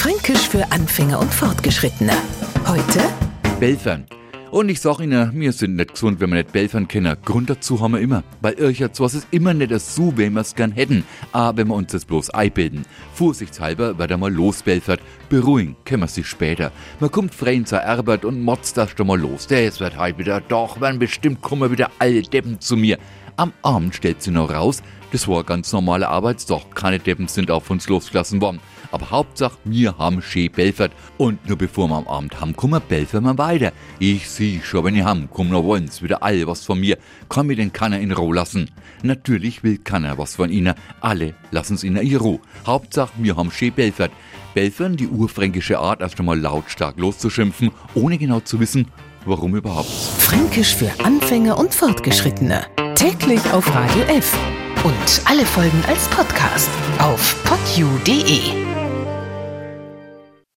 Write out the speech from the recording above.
Fränkisch für Anfänger und Fortgeschrittene. Heute Belfern. Und ich sag Ihnen, wir sind nicht gesund, wenn wir nicht Belfern kennen. Grund dazu haben wir immer. Weil Irrcherz was ist immer nicht so, wie wir es gern hätten. Aber wenn wir uns das bloß einbilden. Vorsichtshalber wird einmal losbelfert. Beruhigen können wir sich später. Man kommt freien zur Arbeit und motzt das schon mal los. Das wird halt wieder. Doch, wenn bestimmt kommen wieder alle Deppen zu mir. Am Abend stellt sie noch raus, das war ein ganz normaler Arbeitstag. Keine Deppen sind auf uns losgelassen worden. Aber Hauptsache, wir haben schön Belfert. Und nur bevor wir am Abend haben, kommen wir weiter. Ich sieh schon, wenn ihr haben, kommen noch wollen's wieder alle was von mir. Kann mir den keiner in Ruhe lassen. Natürlich will keiner was von ihnen. Alle lassen's in ihre Ruhe. Hauptsache, wir haben schön Belfert. Belfern, die urfränkische Art, erst einmal lautstark loszuschimpfen, ohne genau zu wissen, warum überhaupt. Fränkisch für Anfänger und Fortgeschrittene. Täglich auf Radio F. Und alle Folgen als Podcast auf podu.de.